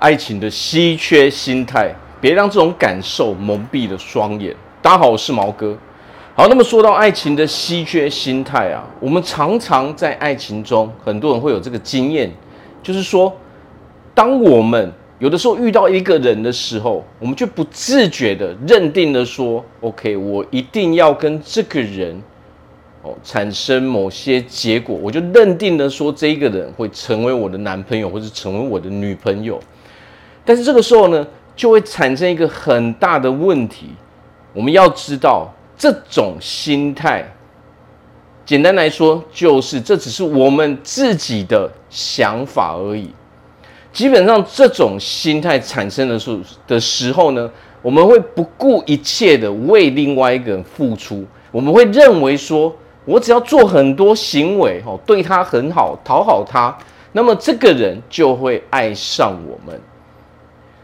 爱情的稀缺心态，别让这种感受蒙蔽了双眼。大家好，我是毛哥。好，那么说到爱情的稀缺心态啊，我们常常在爱情中，很多人会有这个经验，就是说，当我们有的时候遇到一个人的时候，我们就不自觉的认定了说，OK，我一定要跟这个人。哦，产生某些结果，我就认定了说这个人会成为我的男朋友，或者成为我的女朋友。但是这个时候呢，就会产生一个很大的问题。我们要知道，这种心态，简单来说，就是这只是我们自己的想法而已。基本上，这种心态产生的时候的时候呢，我们会不顾一切的为另外一个人付出，我们会认为说。我只要做很多行为，哦，对他很好，讨好他，那么这个人就会爱上我们。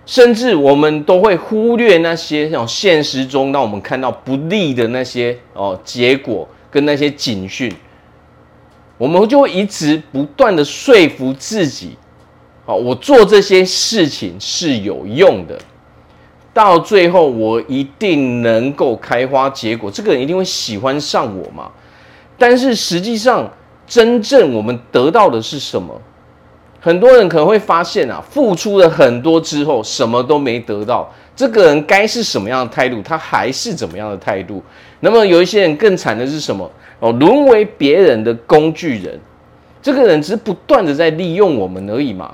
甚至我们都会忽略那些像现实中让我们看到不利的那些哦结果跟那些警讯，我们就会一直不断的说服自己，哦，我做这些事情是有用的，到最后我一定能够开花结果，这个人一定会喜欢上我嘛。但是实际上，真正我们得到的是什么？很多人可能会发现啊，付出了很多之后，什么都没得到。这个人该是什么样的态度，他还是怎么样的态度。那么有一些人更惨的是什么？哦，沦为别人的工具人。这个人只是不断的在利用我们而已嘛。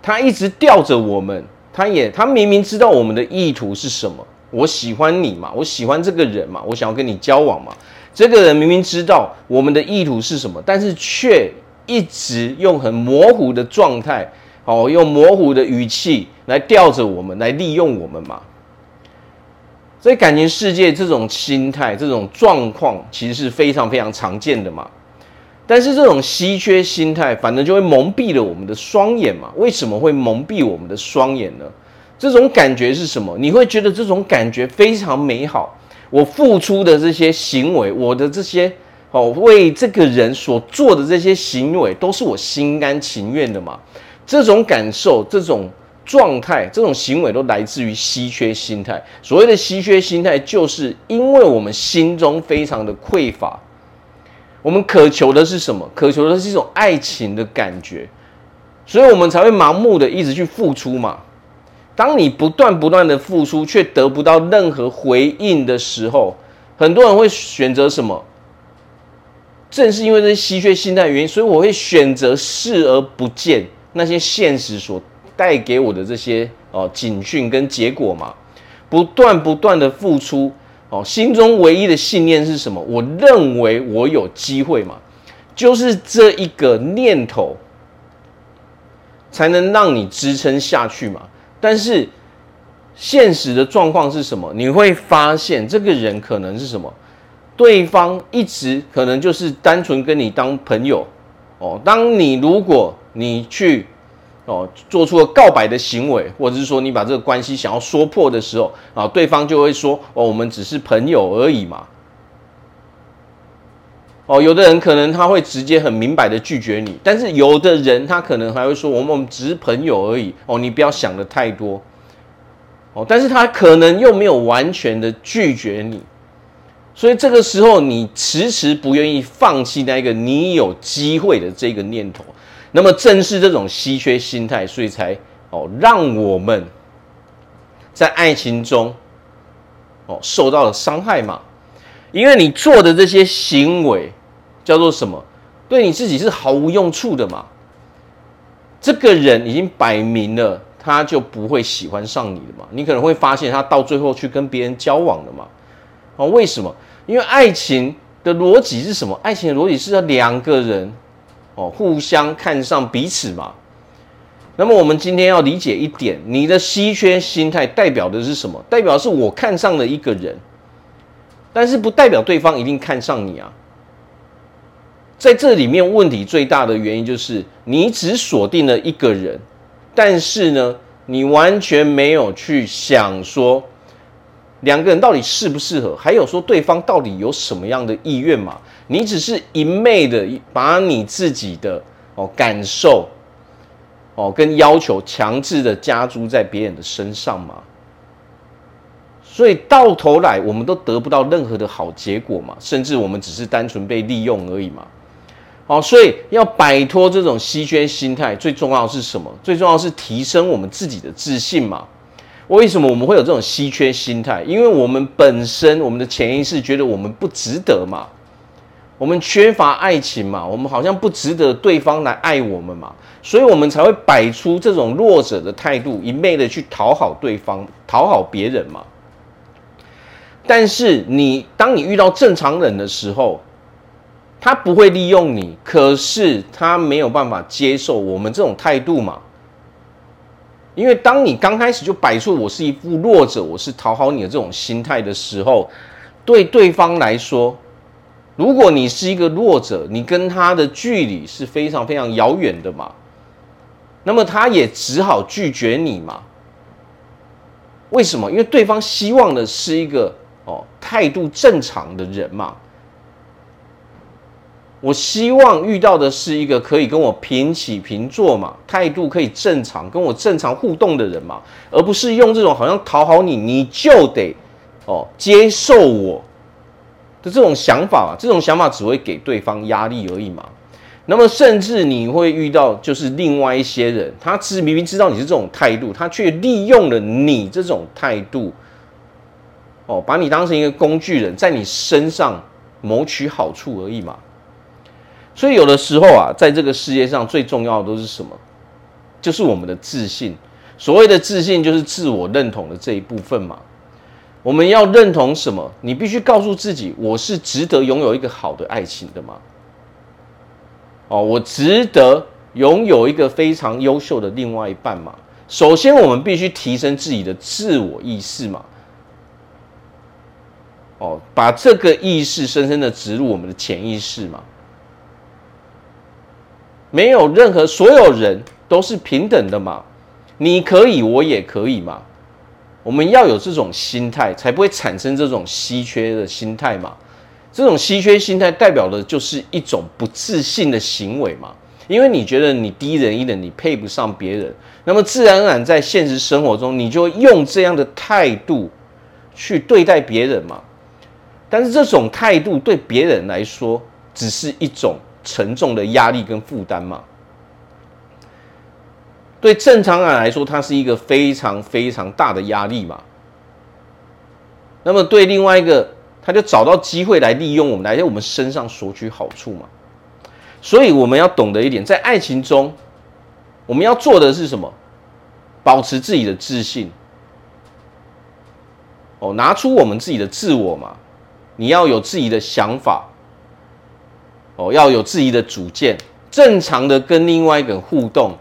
他一直吊着我们，他也他明明知道我们的意图是什么。我喜欢你嘛，我喜欢这个人嘛，我想要跟你交往嘛。这个人明明知道我们的意图是什么，但是却一直用很模糊的状态，哦，用模糊的语气来吊着我们，来利用我们嘛。所以感情世界这种心态、这种状况，其实是非常非常常见的嘛。但是这种稀缺心态，反正就会蒙蔽了我们的双眼嘛。为什么会蒙蔽我们的双眼呢？这种感觉是什么？你会觉得这种感觉非常美好。我付出的这些行为，我的这些哦，为这个人所做的这些行为，都是我心甘情愿的嘛？这种感受、这种状态、这种行为，都来自于稀缺心态。所谓的稀缺心态，就是因为我们心中非常的匮乏，我们渴求的是什么？渴求的是一种爱情的感觉，所以我们才会盲目的一直去付出嘛。当你不断不断的付出，却得不到任何回应的时候，很多人会选择什么？正是因为这些稀缺心态原因，所以我会选择视而不见那些现实所带给我的这些哦警讯跟结果嘛。不断不断的付出哦，心中唯一的信念是什么？我认为我有机会嘛，就是这一个念头才能让你支撑下去嘛。但是，现实的状况是什么？你会发现，这个人可能是什么？对方一直可能就是单纯跟你当朋友哦。当你如果你去哦做出了告白的行为，或者是说你把这个关系想要说破的时候啊，对方就会说哦，我们只是朋友而已嘛。哦，有的人可能他会直接很明白的拒绝你，但是有的人他可能还会说，我们只是朋友而已哦，你不要想的太多哦，但是他可能又没有完全的拒绝你，所以这个时候你迟迟不愿意放弃那个你有机会的这个念头，那么正是这种稀缺心态，所以才哦让我们在爱情中哦受到了伤害嘛。因为你做的这些行为叫做什么？对你自己是毫无用处的嘛。这个人已经摆明了，他就不会喜欢上你的嘛。你可能会发现他到最后去跟别人交往了嘛。为什么？因为爱情的逻辑是什么？爱情的逻辑是要两个人哦互相看上彼此嘛。那么我们今天要理解一点，你的稀缺心态代表的是什么？代表是我看上了一个人。但是不代表对方一定看上你啊，在这里面问题最大的原因就是你只锁定了一个人，但是呢，你完全没有去想说两个人到底适不适合，还有说对方到底有什么样的意愿嘛？你只是一昧的把你自己的哦感受哦，跟要求强制的加诸在别人的身上嘛。所以到头来，我们都得不到任何的好结果嘛，甚至我们只是单纯被利用而已嘛。好，所以要摆脱这种稀缺心态，最重要的是什么？最重要是提升我们自己的自信嘛。为什么我们会有这种稀缺心态？因为我们本身我们的潜意识觉得我们不值得嘛，我们缺乏爱情嘛，我们好像不值得对方来爱我们嘛，所以我们才会摆出这种弱者的态度，一昧的去讨好对方，讨好别人嘛。但是你当你遇到正常人的时候，他不会利用你，可是他没有办法接受我们这种态度嘛。因为当你刚开始就摆出我是一副弱者，我是讨好你的这种心态的时候，对对方来说，如果你是一个弱者，你跟他的距离是非常非常遥远的嘛，那么他也只好拒绝你嘛。为什么？因为对方希望的是一个。哦，态度正常的人嘛，我希望遇到的是一个可以跟我平起平坐嘛，态度可以正常跟我正常互动的人嘛，而不是用这种好像讨好你，你就得哦接受我的这种想法，这种想法只会给对方压力而已嘛。那么甚至你会遇到就是另外一些人，他知明明知道你是这种态度，他却利用了你这种态度。哦，把你当成一个工具人，在你身上谋取好处而已嘛。所以有的时候啊，在这个世界上最重要的都是什么？就是我们的自信。所谓的自信，就是自我认同的这一部分嘛。我们要认同什么？你必须告诉自己，我是值得拥有一个好的爱情的嘛。哦，我值得拥有一个非常优秀的另外一半嘛。首先，我们必须提升自己的自我意识嘛。哦，把这个意识深深的植入我们的潜意识嘛。没有任何，所有人都是平等的嘛。你可以，我也可以嘛。我们要有这种心态，才不会产生这种稀缺的心态嘛。这种稀缺心态代表的就是一种不自信的行为嘛。因为你觉得你低人一等，你配不上别人，那么自然而然在现实生活中，你就用这样的态度去对待别人嘛。但是这种态度对别人来说，只是一种沉重的压力跟负担嘛。对正常人来说，它是一个非常非常大的压力嘛。那么对另外一个，他就找到机会来利用我们，来在我们身上索取好处嘛。所以我们要懂得一点，在爱情中，我们要做的是什么？保持自己的自信。哦，拿出我们自己的自我嘛。你要有自己的想法，哦，要有自己的主见，正常的跟另外一个人互动，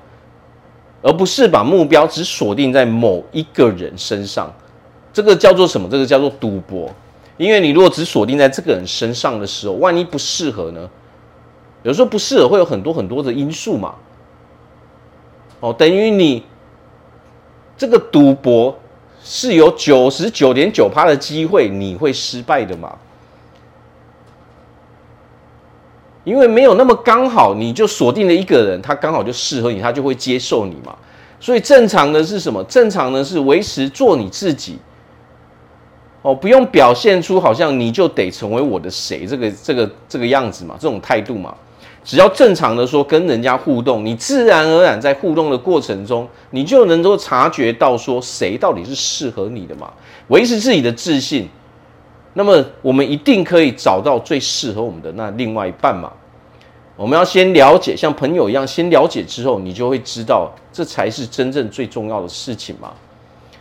而不是把目标只锁定在某一个人身上。这个叫做什么？这个叫做赌博。因为你如果只锁定在这个人身上的时候，万一不适合呢？有时候不适合会有很多很多的因素嘛。哦，等于你这个赌博。是有九十九点九趴的机会你会失败的嘛？因为没有那么刚好，你就锁定了一个人，他刚好就适合你，他就会接受你嘛。所以正常的是什么？正常的是维持做你自己。哦，不用表现出好像你就得成为我的谁，这个这个这个样子嘛，这种态度嘛。只要正常的说跟人家互动，你自然而然在互动的过程中，你就能够察觉到说谁到底是适合你的嘛。维持自己的自信，那么我们一定可以找到最适合我们的那另外一半嘛。我们要先了解，像朋友一样，先了解之后，你就会知道这才是真正最重要的事情嘛，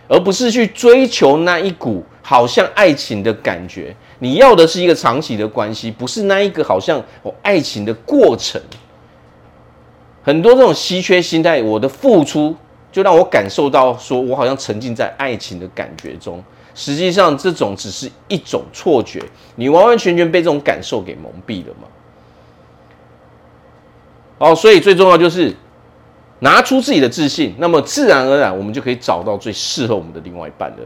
而不是去追求那一股好像爱情的感觉。你要的是一个长期的关系，不是那一个好像我爱情的过程。很多这种稀缺心态，我的付出就让我感受到，说我好像沉浸在爱情的感觉中。实际上，这种只是一种错觉，你完完全全被这种感受给蒙蔽了嘛。哦，所以最重要就是拿出自己的自信，那么自然而然，我们就可以找到最适合我们的另外一半了。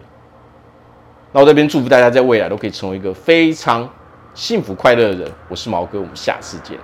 那我这边祝福大家在未来都可以成为一个非常幸福快乐的人。我是毛哥，我们下次见。